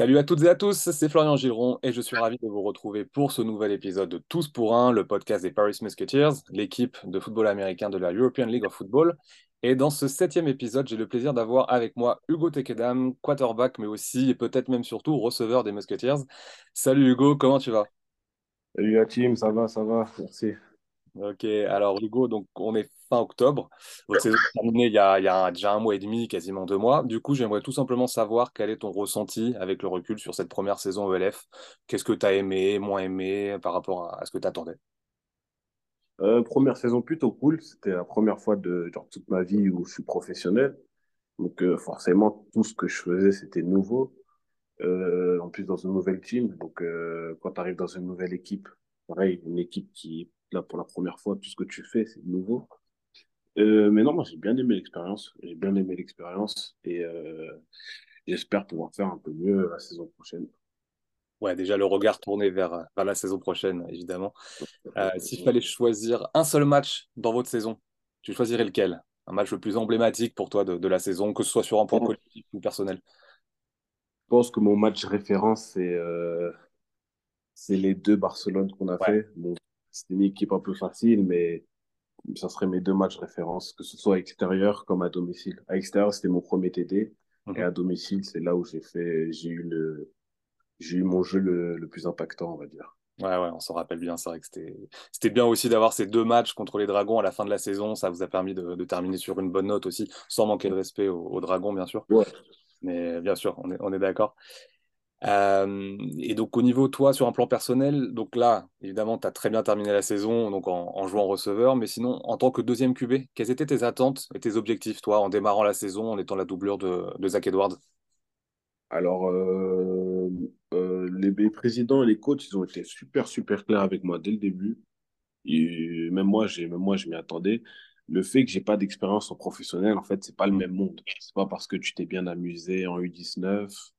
Salut à toutes et à tous, c'est Florian Gilron et je suis ravi de vous retrouver pour ce nouvel épisode de Tous pour un, le podcast des Paris Musketeers, l'équipe de football américain de la European League of Football. Et dans ce septième épisode, j'ai le plaisir d'avoir avec moi Hugo Tekedam, quarterback, mais aussi et peut-être même surtout receveur des Musketeers. Salut Hugo, comment tu vas? Salut la team, ça va, ça va, merci. Ok, alors Hugo, donc on est fin octobre. Votre saison est terminée il y a, il y a déjà un mois et demi, quasiment deux mois. Du coup, j'aimerais tout simplement savoir quel est ton ressenti avec le recul sur cette première saison ELF. Qu'est-ce que tu as aimé, moins aimé par rapport à, ce que tu attendais? Euh, première saison plutôt cool, c'était la première fois de toute ma vie où je suis professionnel. Donc euh, forcément, tout ce que je faisais, c'était nouveau. Euh, en plus, dans une nouvelle team. Donc quand tu arrives dans une nouvelle équipe, pareil, une équipe qui, là, pour la première fois, tout ce que tu fais, c'est nouveau. Euh, mais non, moi, j'ai bien aimé l'expérience. J'ai bien aimé l'expérience et euh, j'espère pouvoir faire un peu mieux la saison prochaine. Ouais, déjà le regard tourné vers, vers la saison prochaine, évidemment. Euh, s'il fallait choisir un seul match dans votre saison, tu choisirais lequel? Un match le plus emblématique pour toi de, de la saison, que ce soit sur un point Je collectif ou personnel? pense que mon match référence, c'est euh, c'est les deux Barcelone qu'on a Ouais. fait. C'était une équipe un peu facile, mais ça serait mes deux matchs références, que ce soit à extérieur comme à domicile. À extérieur, c'était mon premier TD, et à domicile, c'est là où j'ai fait, j'ai eu le, j'ai eu mon jeu le, le plus impactant, on va dire. Ouais, ouais, on s'en rappelle bien. C'est vrai que c'était c'était bien aussi d'avoir ces deux matchs contre les Dragons à la fin de la saison. Ça vous a permis de, de terminer sur une bonne note aussi, sans manquer de respect aux, aux Dragons, bien sûr. Ouais. Mais bien sûr, on est, on est d'accord. Euh, et donc, au niveau, toi, sur un plan personnel, donc là, évidemment, tu as très bien terminé la saison donc en, en jouant receveur. Mais sinon, en tant que deuxième QB, quelles étaient tes attentes et tes objectifs, toi, en démarrant la saison, en étant la doublure de, de Zach Edwards? Alors, euh, euh, les, les présidents et les coachs, ils ont été super, super clairs avec moi dès le début. Et même moi, j'ai, même moi, je m'y attendais. Le fait que j'ai pas d'expérience en professionnel, en fait, c'est pas le même monde. C'est pas parce que tu t'es bien amusé en U19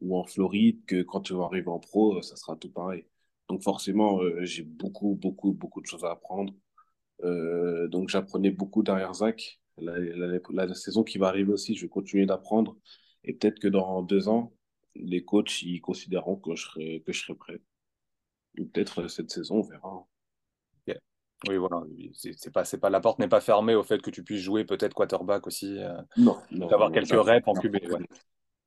ou en Floride que quand tu vas arriver en pro, euh, ça sera tout pareil. Donc forcément, euh, j'ai beaucoup, beaucoup, beaucoup de choses à apprendre. Euh, donc j'apprenais beaucoup derrière Zach. La, la, la, la saison qui va arriver aussi, je vais continuer d'apprendre. Et peut-être que dans deux ans, les coachs, ils considéreront que je serai, que je serai prêt. Ou peut-être cette saison, on verra. Ok. Oui, voilà. C'est pas, pas, la porte n'est pas fermée au fait que tu puisses jouer peut-être quarterback aussi, euh, Non, non, d'avoir quelques reps en QB. Ouais.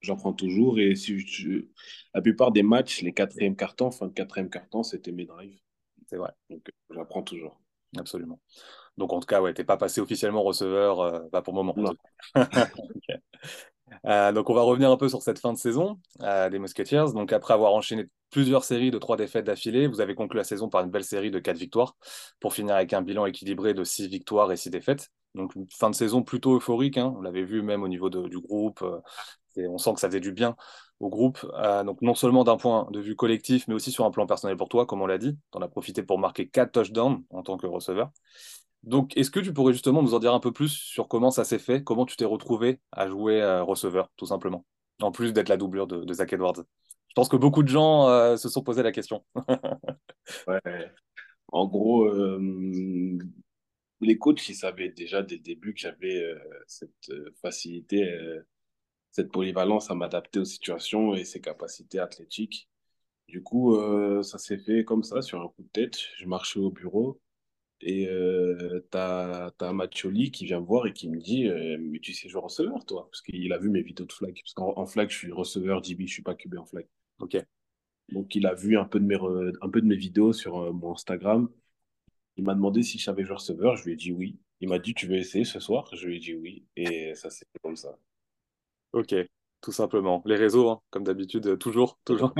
J'apprends toujours. Et si je, la plupart des matchs, les quatrièmes cartons, fin de quatrième carton, c'était mes drives. C'est vrai, Donc euh, j'apprends toujours. absolument. Donc, en tout cas, ouais, t'es pas passé officiellement receveur, euh, pas pour le moment. Non. Euh, donc, on va revenir un peu sur cette fin de saison euh, des Musketeers. Donc, après avoir enchaîné plusieurs séries de trois défaites d'affilée, vous avez conclu la saison par une belle série de quatre victoires pour finir avec un bilan équilibré de six victoires et six défaites. Donc, une fin de saison plutôt euphorique. hein. On l'avait vu même au niveau de- du groupe. On sent que ça faisait du bien au groupe. Euh, donc, non seulement d'un point de vue collectif, mais aussi sur un plan personnel pour toi, comme on l'a dit. Tu en as profité pour marquer quatre touchdowns en tant que receveur. Donc, est-ce que tu pourrais justement nous en dire un peu plus sur comment ça s'est fait, comment tu t'es retrouvé à jouer euh, receveur, tout simplement, en plus d'être la doublure de, Zach Edwards? Je pense que beaucoup de gens euh, se sont posé la question. En gros, les coachs, ils savaient déjà dès le début que j'avais cette facilité, cette polyvalence à m'adapter aux situations et ces capacités athlétiques. Du coup, euh, ça s'est fait comme ça, sur un coup de tête. Je marchais au bureau et euh, t'as, t'as Mathioli qui vient me voir et qui me dit euh, Mais tu sais jouer receveur, toi? Parce qu'il a vu mes vidéos de flag. Parce qu'en en flag, je suis receveur DB, je suis pas QB en flag. Ok, Donc, il a vu un peu de mes, re- un peu de mes vidéos sur euh, mon Instagram. Il m'a demandé si je savais jouer receveur. Je lui ai dit oui. Il m'a dit Tu veux essayer ce soir? Je lui ai dit oui. Et ça s'est fait comme ça. Ok, tout simplement. Les réseaux, hein, comme d'habitude, euh, toujours, toujours.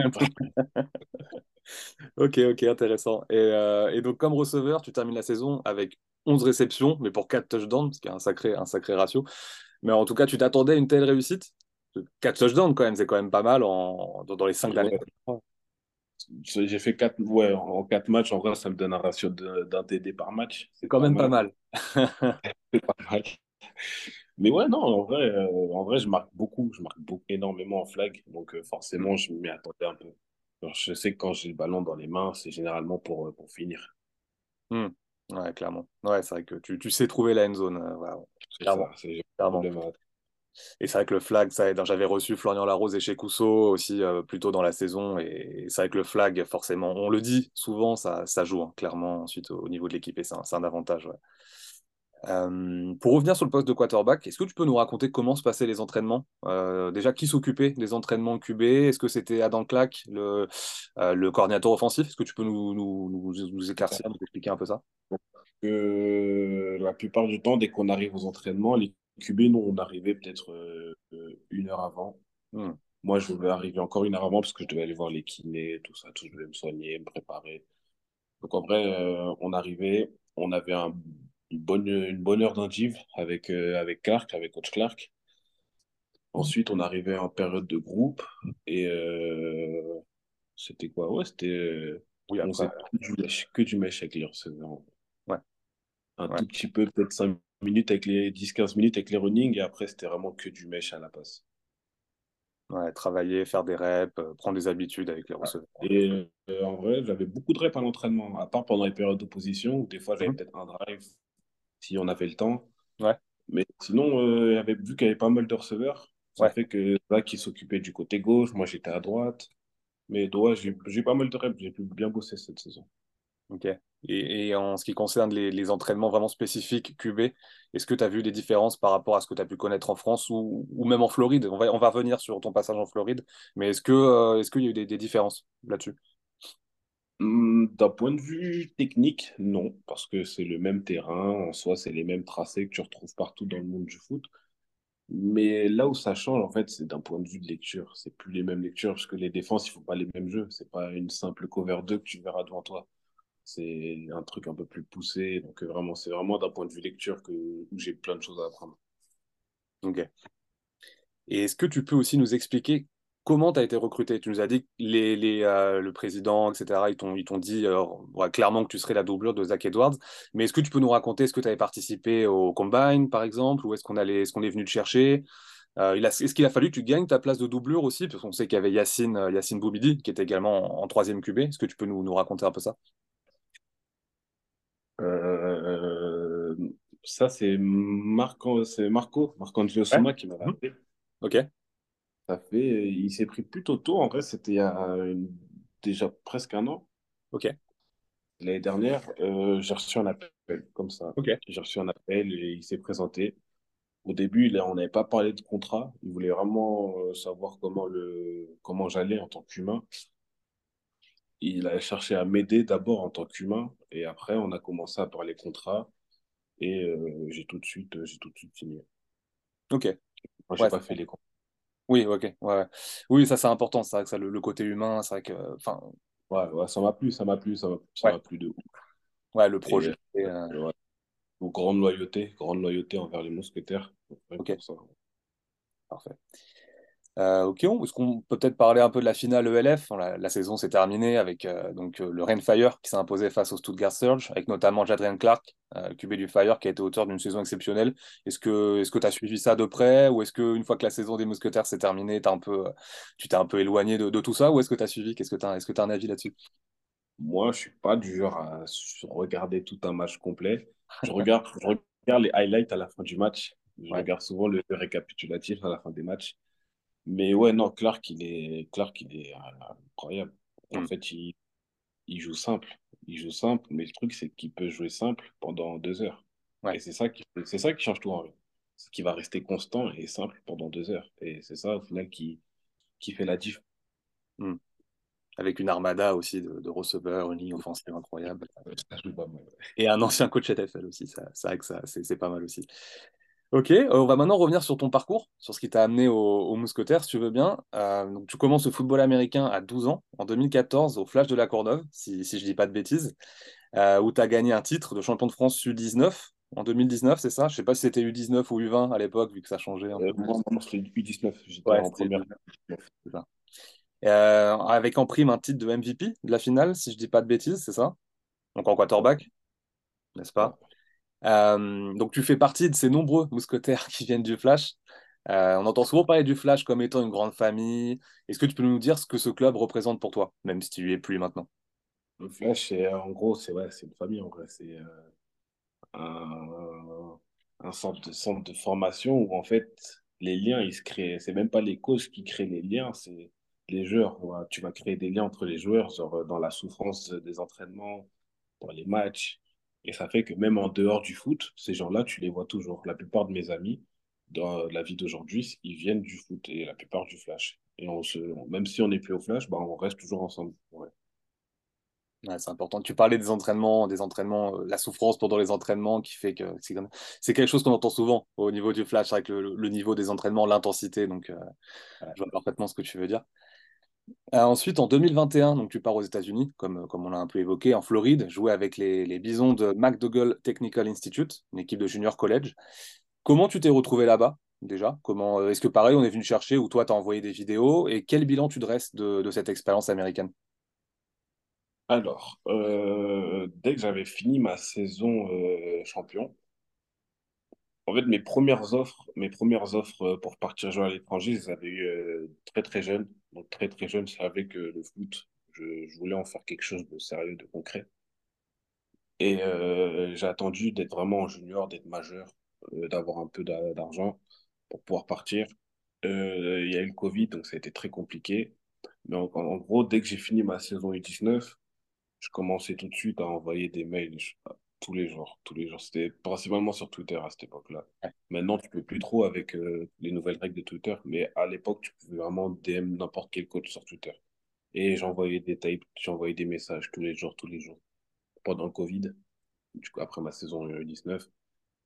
Ok, ok, intéressant. Et, euh, et donc, comme receveur, tu termines la saison avec 11 réceptions, mais pour 4 touchdowns, ce qui est un sacré, un sacré ratio. Mais en tout cas, tu t'attendais à une telle réussite? 4 touchdowns, quand même, c'est quand même pas mal en, dans, dans les 5 dernières. Ouais. J'ai fait quatre, ouais, en quatre matchs. En vrai, ça me donne un ratio d'un TD par match. C'est quand même pas mal. C'est pas mal. Mais ouais, non, en vrai, euh, en vrai, je marque beaucoup. Je marque beaucoup, énormément en flag. Donc, euh, forcément, je m'y attendais un peu. Alors, je sais que quand j'ai le ballon dans les mains, c'est généralement pour, euh, pour finir. Hmm. Ouais, clairement. Ouais, c'est vrai que tu, tu sais trouver la end zone. voilà, C'est clairement, ça. Clairement. Et c'est vrai que le flag, ça aide. J'avais reçu Florian Larose et chez Cousseau aussi euh, plus tôt dans la saison. Et, c'est vrai que le flag, forcément, on le dit souvent, ça, ça joue hein, clairement ensuite au, niveau de l'équipe et c'est un, un, avantage. Ouais. Euh, pour revenir sur le poste de quarterback, est-ce que tu peux nous raconter comment se passaient les entraînements? Euh, Déjà, qui s'occupait des entraînements QB Est-ce que c'était Adam Clack, le, euh, le coordinateur offensif? Est-ce que tu peux nous, nous, nous, nous éclaircir, nous expliquer un peu ça? La plupart du temps, dès qu'on arrive aux entraînements, les QB, nous, on arrivait peut-être une heure avant. Hmm. Moi, je devais arriver encore une heure avant parce que je devais aller voir les kinés, tout ça, tout, je devais me soigner, me préparer. Donc en vrai, on arrivait, on avait un une bonne, une bonne heure d'indiv avec, euh, avec Clark, avec coach Clark. Ensuite, on arrivait en période de groupe et euh, c'était quoi? Ouais, c'était. Euh, oui, on faisait que du mèche, que du mèche avec les receveurs. Ouais. Un tout petit peu, peut-être 5 minutes avec les 10-15 minutes avec les running et après, c'était vraiment que du mèche à la passe. Ouais, travailler, faire des reps, prendre des habitudes avec les receveurs. Et en vrai, j'avais beaucoup de reps à l'entraînement, à part pendant les périodes d'opposition où des fois j'avais mhm. peut-être un drive si on avait le temps. Ouais. Mais sinon, euh, avait, vu qu'il y avait pas mal de receveurs, ça fait que là, qui s'occupait du côté gauche, moi j'étais à droite. Mais ouais, j'ai pas mal de reps, j'ai pu bien bosser cette saison. Ok. Et, et, en ce qui concerne les, les entraînements vraiment spécifiques QB, est-ce que tu as vu des différences par rapport à ce que tu as pu connaître en France ou, ou, même en Floride? On va, on va revenir sur ton passage en Floride, mais est-ce qu'il euh, est qu'il y a eu des, des différences là-dessus? D'un point de vue technique, non, parce que c'est le même terrain, en soi, c'est les mêmes tracés que tu retrouves partout dans le monde du foot. Mais là où ça change, en fait, c'est d'un point de vue de lecture. C'est plus les mêmes lectures, parce que les défenses, il ne faut pas les mêmes jeux. C'est pas une simple cover 2 que tu verras devant toi. C'est un truc un peu plus poussé. Donc, euh, vraiment, c'est vraiment d'un point de vue lecture que, j'ai plein de choses à apprendre. Ok. Et est-ce que tu peux aussi nous expliquer comment tu as été recruté? Tu nous as dit que les, les, euh, le président, etc., ils t'ont dit euh, clairement que tu serais la doublure de Zach Edwards. Mais est-ce que tu peux nous raconter, est-ce que tu avais participé au Combine, par exemple, ou est-ce qu'on est, qu'on est venu te chercher? Euh, Est-ce qu'il a fallu que tu gagnes ta place de doublure aussi? Parce qu'on sait qu'il y avait Yacine, Yacine Boubidi, qui était également en, troisième QB. Est-ce que tu peux nous, nous, raconter un peu ça? Ça, c'est Marco, Marco, Marco Soma qui m'a rappelé. Ok. Ça fait, il s'est pris plutôt tôt. En vrai, c'était il y a déjà presque un an. Ok. L'année dernière, euh, j'ai reçu un appel comme ça. Ok. J'ai reçu un appel et il s'est présenté. Au début, on n'avait pas parlé de contrat. Il voulait vraiment euh, savoir comment, le, comment j'allais en tant qu'humain. Il a cherché à m'aider d'abord en tant qu'humain et après, on a commencé à parler contrat et euh, j'ai tout de suite, j'ai tout de suite signé. Ok. Moi, j'ai pas fait les contrats. Oui, ok. Ouais. Oui, ça c'est important, c'est vrai que ça, le, côté humain, c'est vrai que. Enfin, Ouais, ouais, ça m'a plu, ça m'a plu, ça m'a ça m'a plu de ouf. ouais, le projet. euh, ouais. grande loyauté, grande loyauté envers les mousquetaires. Ok. Parfait. Euh, ok, est-ce qu'on peut peut-être parler un peu de la finale ELF la, saison s'est terminée avec euh, donc, euh, le Rainfire qui s'est imposé face au Stuttgart Surge, avec notamment Jadrian Clark, QB du Fire, qui a été auteur d'une saison exceptionnelle. Est-ce que tu as suivi ça de près? Ou est-ce qu'une fois que la saison des Mousquetaires s'est terminée, un peu, tu t'es un peu éloigné de, tout ça? Ou est-ce que tu as suivi? Qu'est-ce que tu as, est-ce que as un avis là-dessus? Moi, je suis pas du genre à regarder tout un match complet. Je regarde, je regarde les highlights à la fin du match. Je regarde souvent le récapitulatif à la fin des matchs. Mais ouais, non, Clark, il est, Clark, il est euh, incroyable. En mm. fait, il, il, joue simple. Il joue simple, mais le truc, c'est qu'il peut jouer simple pendant deux heures. Ouais. Et c'est ça, qui, c'est ça qui change tout en vrai. C'est qu'il va rester constant et simple pendant deux heures. Et c'est ça, au final, qui, qui fait la diff. Mm. Avec une armada aussi de, de receveurs, une ligne offensive incroyable. Et un ancien coach NFL aussi, c'est vrai que ça, c'est pas mal aussi. Ok, euh, on va maintenant revenir sur ton parcours, sur ce qui t'a amené au, au, Mousquetaire, si tu veux bien. Euh, donc, tu commences le football américain à 12 ans, en 2014, au Flash de la Courneuve, si, si je ne dis pas de bêtises, euh, où tu as gagné un titre de champion de France U19 en 2019, c'est ça? Je ne sais pas si c'était U19 ou U20 à l'époque, vu que ça changeait. Un peu. moi, c'était U19, j'étais en première. avec en prime un titre de MVP de la finale, si je ne dis pas de bêtises, c'est ça? Donc en quarterback, n'est-ce pas? Euh, donc tu fais partie de ces nombreux mousquetaires qui viennent du Flash. Euh, on entend souvent parler du Flash comme étant une grande famille. Est-ce que tu peux nous dire ce que ce club représente pour toi, même si tu y es plus maintenant? Le Flash, en gros, c'est ouais, une famille en vrai. C'est euh, un, centre, de, formation où en fait les liens, ils se créent. C'est même pas les causes qui créent les liens, c'est les joueurs. Tu vas créer des liens entre les joueurs, genre euh, dans la souffrance des entraînements, dans les matchs. Et ça fait que même en dehors du foot, ces gens-là, tu les vois toujours. La plupart de mes amis, dans la vie d'aujourd'hui, ils viennent du foot et la plupart du flash. Et on se, même si on n'est plus au flash, bah, on reste toujours ensemble. Ouais. Ouais, c'est important. Tu parlais des entraînements, des entraînements, euh, la souffrance pendant les entraînements qui fait que c'est comme- c'est quelque chose qu'on entend souvent au niveau du flash avec le, le niveau des entraînements, l'intensité. Donc, euh, je vois parfaitement ce que tu veux dire. Euh, ensuite, en 2021, donc tu pars aux États-Unis, comme, comme on l'a un peu évoqué, en Floride, jouer avec les, les Bisons de McDougall Technical Institute, une équipe de junior college. Comment tu t'es retrouvé là-bas déjà? Comment euh, Est-ce que pareil, on est venu chercher ou toi, tu as envoyé des vidéos? Et quel bilan tu dresses de, de cette expérience américaine? Alors, euh, dès que j'avais fini ma saison champion, en fait, mes premières offres, mes premières offres pour partir jouer à l'étranger, je les avais très très jeune. Donc très très jeune, je savais que le foot, je, voulais en faire quelque chose de sérieux, de concret. Et euh, j'ai attendu d'être vraiment junior, d'être majeur, euh, d'avoir un peu d'a- d'argent pour pouvoir partir. Euh, il y a eu le Covid, donc ça a été très compliqué. Mais en, en gros, dès que j'ai fini ma saison U19, je commençais tout de suite à envoyer des mails tous les jours. Tous les jours. C'était principalement sur Twitter à cette époque-là. Maintenant, tu peux plus trop avec euh, les nouvelles règles de Twitter, mais à l'époque, tu pouvais vraiment DM n'importe quel coach sur Twitter. Et j'envoyais des types, j'envoyais des messages tous les jours, tous les jours, pendant le Covid, du coup, après ma saison U19.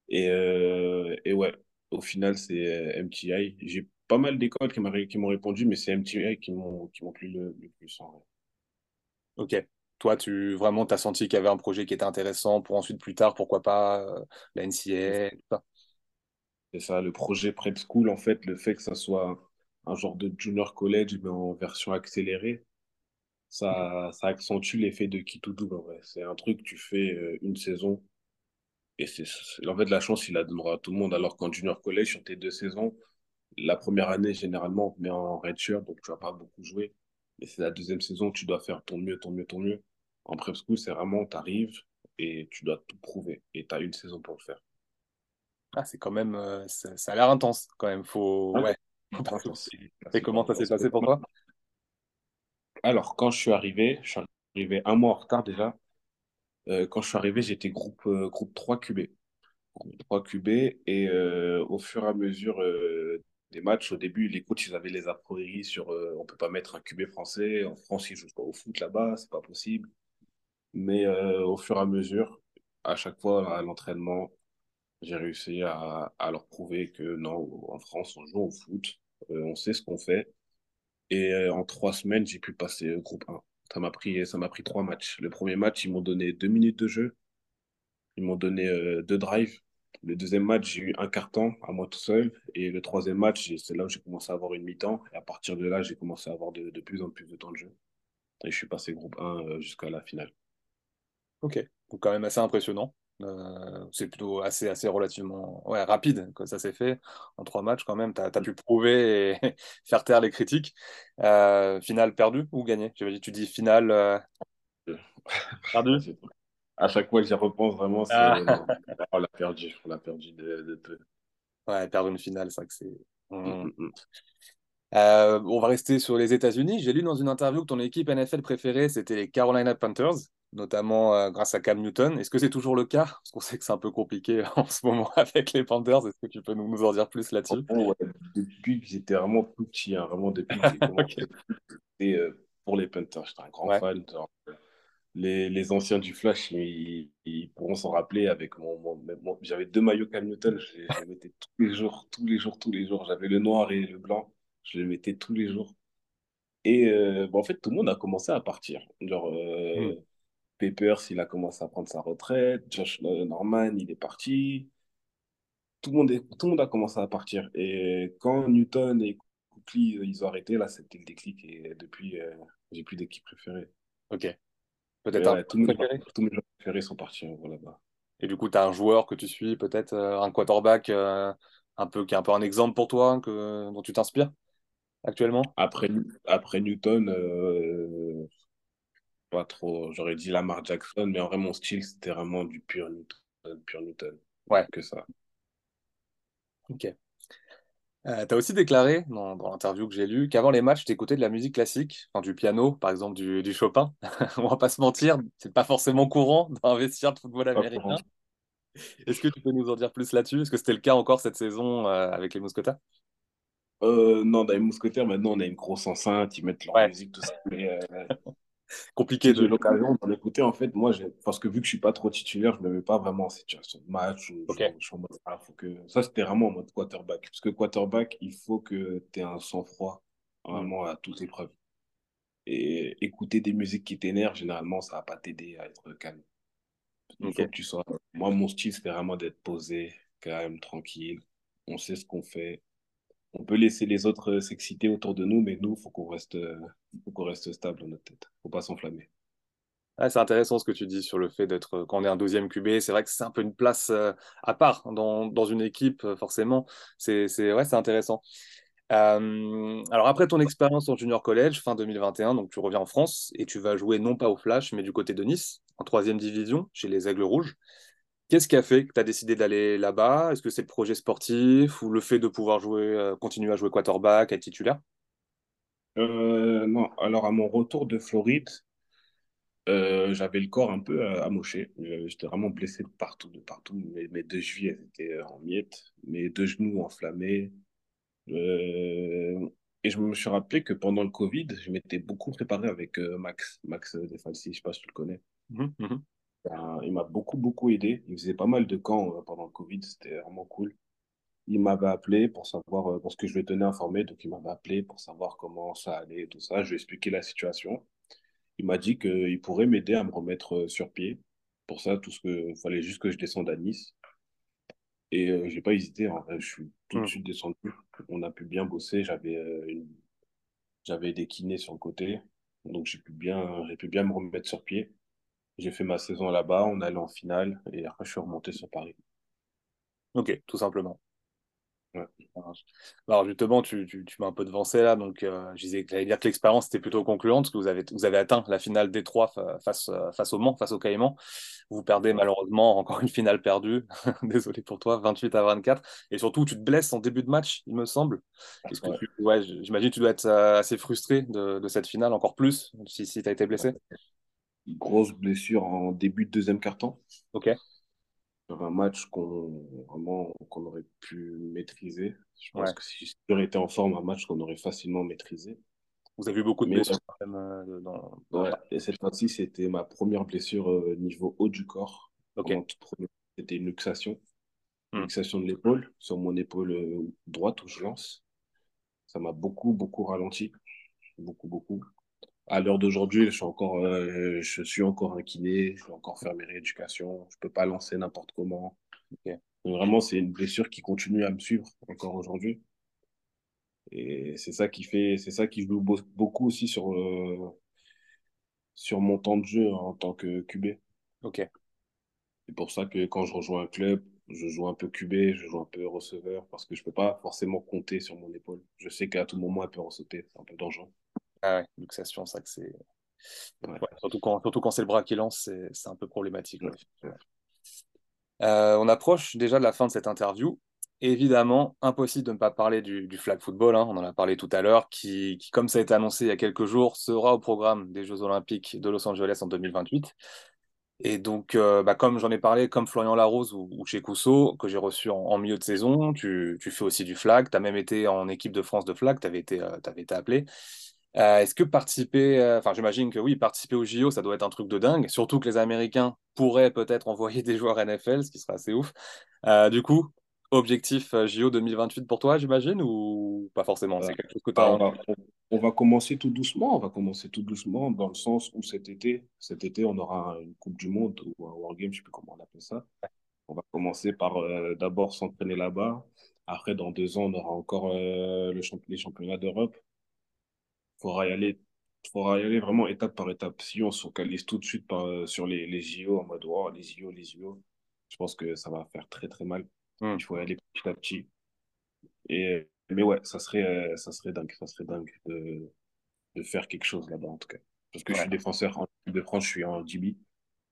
Et, euh, et ouais, au final, c'est euh, MTI. J'ai pas mal d'écoles qui m'ont répondu, mais c'est MTI qui m'ont qui m'ont plu le, le plus en vrai. Ok. Toi, tu vraiment t'as senti qu'il y avait un projet qui était intéressant pour ensuite, plus tard, pourquoi pas euh, la NCAA, tout ça? C'est ça, le projet Prep School, en fait, le fait que ça soit un genre de junior college, mais en version accélérée, ça, ça accentue l'effet de qui tout double. C'est un truc, tu fais euh, une saison, et c'est, en fait, la chance, il la donnera à tout le monde, alors qu'en junior college, sur tes deux saisons, la première année, généralement, on te met en redshirt, donc tu vas pas beaucoup jouer. Mais c'est la deuxième saison, tu dois faire ton mieux, ton mieux, ton mieux. En prep school, c'est vraiment, tu arrives et tu dois tout prouver, et tu as une saison pour le faire. Ah, c'est quand même, euh, ça, ça a l'air intense quand même. Faut, Hein ouais. Ah, Et comment ça s'est passé pour toi? Alors, quand je suis arrivé, je suis arrivé un mois en retard déjà. Euh, quand je suis arrivé, j'étais groupe, euh, groupe 3 QB. Groupe 3 QB. Et au fur et à mesure des matchs, au début, les coachs, ils avaient les a priori sur on peut pas mettre un QB français. En France, ils jouent pas au foot là-bas, c'est pas possible. Mais euh, au fur et à mesure, à chaque fois à l'entraînement, j'ai réussi à, à leur prouver que non, en France, on joue au foot, euh, on sait ce qu'on fait. Et euh, en trois semaines, j'ai pu passer groupe 1. Ça m'a pris, ça m'a pris trois matchs. Le premier match, ils m'ont donné deux minutes de jeu. Ils m'ont donné euh, deux drives. Le deuxième match, j'ai eu un carton à moi tout seul. Et le troisième match, c'est là où j'ai commencé à avoir une mi-temps. Et à partir de là, j'ai commencé à avoir de, de plus en plus de temps de jeu. Et je suis passé groupe 1 euh, jusqu'à la finale. Ok. Donc quand même assez impressionnant. Euh, c'est plutôt assez, assez relativement ouais, rapide que ça s'est fait. En trois matchs, quand même, tu as, pu prouver et faire taire les critiques. Euh, finale perdue ou gagnée? Dit, tu dis finale euh, perdue? À chaque fois que j'y repense, vraiment, Ah. non. On l'a perdu. On l'a perdu de, de. Ouais, perdre une finale, c'est vrai que c'est. Mm, Hmm. mm, mm. Euh, on va rester sur les États-Unis. J'ai lu dans une interview que ton équipe NFL préférée, c'était les Carolina Panthers, notamment euh, grâce à Cam Newton. Est-ce que c'est toujours le cas? Parce qu'on sait que c'est un peu compliqué en ce moment avec les Panthers. Est-ce que tu peux nous, nous en dire plus là-dessus? Ouais, depuis que j'étais vraiment tout petit, hein, vraiment depuis que j'ai commencé euh, pour les Panthers, j'étais un grand Ouais. fan. Genre, les, les anciens du Flash, ils, ils pourront s'en rappeler avec mon, mon- mon- j'avais deux maillots Cam Newton, je, les je les mettais tous les jours, tous les jours, tous les jours. J'avais le noir et le blanc, je les mettais tous les jours. Et euh, bah, en fait, tout le monde a commencé à partir. Genre, Hmm. Papers, il a commencé à prendre sa retraite, Josh Norman, il est parti. Tout le monde est, tout le monde a commencé à partir. Et quand Newton et Cookly, euh, ils ont arrêté, là, c'était le déclic. Et depuis, euh, j'ai plus d'équipe préférée. Ok. Peut-être un ouais, tous mes tous mes joueurs préférés sont partis là-bas. Et du coup, tu as un joueur que tu suis, peut-être euh, un quarterback euh, un peu, qui est un peu un exemple pour toi, que, dont tu t'inspires actuellement? Après, après Newton, pas trop. J'aurais dit Lamar Jackson, mais en vrai, mon style, c'était vraiment du pur Newton. Pur Newton. Ouais. Que ça. Ok. Euh, tu as aussi déclaré dans, dans l'interview que j'ai lue qu'avant les matchs, tu écoutais de la musique classique, enfin, du piano, par exemple du, du Chopin. On va pas se mentir, c'est pas forcément courant dans un vestiaire de football américain. Est-ce que tu peux nous en dire plus là-dessus? Est-ce que c'était le cas encore cette saison euh, avec les Mousquetaires? Euh, non, dans les mousquetaires, maintenant, on a une grosse enceinte, ils mettent leur Ouais, musique, tout ça. Mais euh, compliqué de. l'occasion d'en écouter, en fait, moi, j'ai- parce que vu que je suis pas trop titulaire, je me mets pas vraiment en situation de match. Ou je, je suis en mode, ah, faut que... Ça, c'était vraiment en mode quarterback. Parce que quarterback, il faut que tu aies un sang-froid Hmm. vraiment à toutes épreuves. Et écouter des musiques qui t'énervent, généralement, ça va pas t'aider à être calme. Il faut Ok. que tu sois. Moi, mon style, c'était vraiment d'être posé, calme, tranquille. On sait ce qu'on fait. On peut laisser les autres euh, s'exciter autour de nous, mais nous, faut qu'on reste, euh, faut qu'on reste stable dans notre tête. Faut pas s'enflammer. Ah, c'est intéressant ce que tu dis sur le fait d'être, quand on est un deuxième QB, c'est vrai que c'est un peu une place euh, à part dans, une équipe, euh, forcément. C'est, intéressant. Euh, alors après ton expérience en junior college, fin 2021, donc tu reviens en France et tu vas jouer non pas au Flash, mais du côté de Nice, en troisième division, chez les Aigles Rouges. Qu'est-ce qui a fait que tu as décidé d'aller là-bas? Est-ce que c'est le projet sportif ou le fait de pouvoir jouer, euh, continuer à jouer quarterback, être titulaire? Euh, non, alors à mon retour de Floride, euh, j'avais le corps un peu amoché. J'étais vraiment blessé de partout, de partout. Mes, mes deux chevilles étaient en miettes, mes deux genoux enflammés. Et je me suis rappelé que pendant le Covid, je m'étais beaucoup préparé avec Max, Max Defalsi, je sais pas si tu le connais. Mhm, mhm. Il m'a beaucoup, beaucoup aidé. Il faisait pas mal de camps euh, pendant le Covid, c'était vraiment cool. Il m'avait appelé pour savoir, euh, parce que je le tenais informé, donc il m'avait appelé pour savoir comment ça allait et tout ça. Je lui ai expliqué la situation. Il m'a dit qu'il pourrait m'aider à me remettre euh, sur pied. Pour ça, tout ce que fallait juste que je descende à Nice. Et euh, j'ai pas hésité. Je suis tout de Mhm. suite descendu. On a pu bien bosser. J'avais euh, une- j'avais des kinés sur le côté, donc j'ai pu bien, j'ai pu bien me remettre sur pied. J'ai fait ma saison là-bas. On allait en finale et après je suis remonté sur Paris. Ok, tout simplement. Ouais. Marche. Alors justement, tu, tu, tu m'as un peu devancé là, donc euh, je disais j'allais dire que l'expérience était plutôt concluante, parce que vous avez, vous avez atteint la finale des trois face, euh, face au Mans, face au Caïman. Vous perdez malheureusement encore une finale perdue, désolé pour toi, 28 à 24. Et surtout, tu te blesses en début de match, il me semble. Ouais. Ouais, j'imagine que tu dois être euh, assez frustré de, de cette finale, encore plus, si, si tu as été blessé? Grosse blessure en début de deuxième quart-temps. Ok, Sur un match qu'on vraiment qu'on aurait pu maîtriser. Je pense ouais. que si j'aurais été en forme, un match qu'on aurait facilement maîtrisé. Vous avez eu beaucoup de blessures quand même euh, dans, ouais. Et cette fois-ci, c'était ma première blessure euh, niveau haut du corps. Ok. C'était une luxation. Hmm. Luxation de l'épaule, sur mon épaule euh, droite où je lance. Ça m'a beaucoup, beaucoup ralenti. Beaucoup, beaucoup. À l'heure d'aujourd'hui, je suis encore, euh, je suis encore un kiné, je dois encore faire mes rééducations. Je peux pas lancer n'importe comment. Ok. Donc vraiment, c'est une blessure qui continue à me suivre encore aujourd'hui. Et c'est ça qui fait, c'est ça qui joue beau- beaucoup aussi sur, euh, sur mon temps de jeu en tant que QB. Ok. C'est pour ça que quand je rejoins un club, je joue un peu QB, je joue un peu receveur, parce que je peux pas forcément compter sur mon épaule. Je sais qu'à tout moment, elle peut ressauter. C'est un peu dangereux. Ah ouais, luxation, ça que c'est. Ouais. Ouais, surtout quand, surtout quand c'est le bras qui lance, c'est un peu problématique. ouais. Euh, on approche déjà de la fin de cette interview. Évidemment, impossible de ne pas parler du, du flag football, hein, on en a parlé tout à l'heure, qui, qui, comme ça a été annoncé il y a quelques jours, sera au programme des Jeux Olympiques de Los Angeles en 2028. Et donc, euh, bah, comme j'en ai parlé, comme Florian Larose ou, ou chez Cousseau, que j'ai reçu en, en milieu de saison, tu, tu fais aussi du flag, tu as même été en équipe de France de flag, tu avais euh, t'avais été appelé. Euh, Est-ce que participer, euh, enfin j'imagine que oui, participer au JO, ça doit être un truc de dingue, surtout que les Américains pourraient peut-être envoyer des joueurs NFL, ce qui serait assez ouf. Euh, du coup, objectif JO 2028 pour toi, j'imagine, ou pas forcément? C'est Voilà. quelque chose que tu as Bah, on va, on, on va commencer tout doucement. On va commencer tout doucement dans le sens où cet été, cet été, on aura une Coupe du Monde ou un World Game, je ne sais plus comment on appelle ça. On va commencer par d'abord s'entraîner là-bas. Après, dans deux ans, on aura encore le champ- les championnats d'Europe. Il faudra y aller, faudra y aller vraiment étape par étape. Si on se focalise tout de suite par, euh, sur les, les JO en mode oh, les JO, les JO, je pense que ça va faire très très mal. Hmm. Il faut y aller petit à petit. Et, mais ouais, ça serait, euh, ça serait dingue, ça serait dingue de, de faire quelque chose là-bas en tout cas. Parce que je suis défenseur en équipe de France, je suis en DB.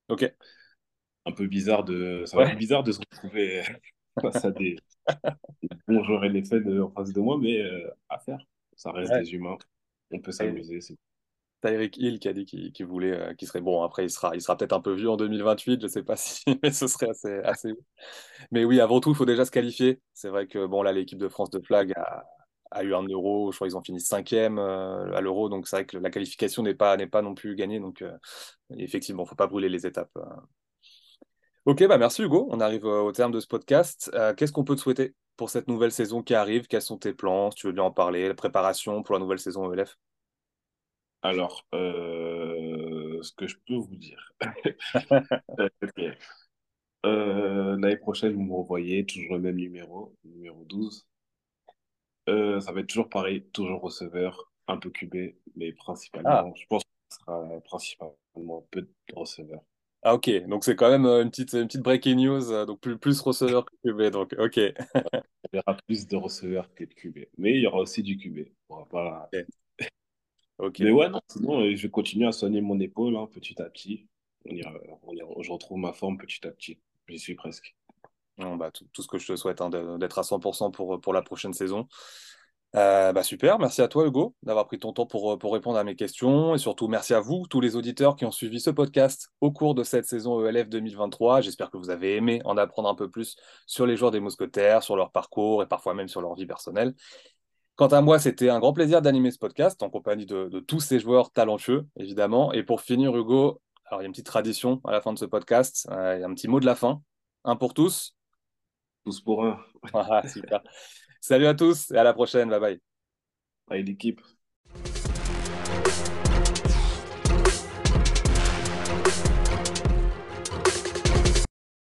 Ok, Un peu bizarre de, ça va être bizarre de se retrouver face à des, des bons joueurs de- en face de moi, mais euh, à faire. Ça reste Ouais. des humains. On peut s'amuser. c'est- Tyreek Hill qui a dit qu'il voulait, euh, qu'il serait bon. Après, il sera, il sera peut-être un peu vieux en 2028, je sais pas si, mais ce serait assez, assez. Mais oui, avant tout, il faut déjà se qualifier. C'est vrai que bon, là, l'équipe de France de flag a, a eu un euro. Je crois qu'ils ont fini cinquième euh, à l'euro. Donc, c'est vrai que la qualification n'est pas, n'est pas non plus gagnée. Donc, euh, effectivement, il ne faut pas brûler les étapes. euh. Ok, bah merci Hugo. On arrive euh, au terme de ce podcast. Qu'est-ce qu'on peut te souhaiter? Pour cette nouvelle saison qui arrive? Quels sont tes plans? Si tu veux bien en parler, la préparation pour la nouvelle saison ELF. Alors, euh, ce que je peux vous dire. Euh, ok. Euh, l'année prochaine, vous me revoyez, toujours le même numéro, numéro 12. Euh, ça va être toujours pareil, toujours receveur, un peu QB, mais Ah, principalement, je pense que ce sera principalement peu de receveurs. Ah, ok. Donc, c'est quand même euh, une petite, une petite breaking news. euh, donc, plus, plus receveur que QB. Donc, ok. On verra plus de receveurs que de QB. Mais il y aura aussi du QB. On va pas... Mais ouais, non, sinon, euh, je vais continuer à soigner mon épaule hein, petit à petit. On ira, on ira- je retrouve ma forme petit à petit. J'y suis presque. Bon, bah, tout, tout ce que je te souhaite, hein, d'être à 100% pour, pour la prochaine saison. Euh, bah super, merci à toi Hugo d'avoir pris ton temps pour, pour répondre à mes questions et surtout merci à vous, tous les auditeurs qui ont suivi ce podcast au cours de cette saison ELF 2023. J'espère que vous avez aimé en apprendre un peu plus sur les joueurs des Mousquetaires, sur leur parcours et parfois même sur leur vie personnelle. Quant à moi, c'était un grand plaisir d'animer ce podcast en compagnie de, de tous ces joueurs talentueux, évidemment. Et pour finir, Hugo, alors il y a une petite tradition à la fin de ce podcast, euh, il y a un petit mot de la fin, un pour tous. Tous pour un. Ah, super. Salut à tous et à la prochaine. Bye bye. Allez, l'équipe.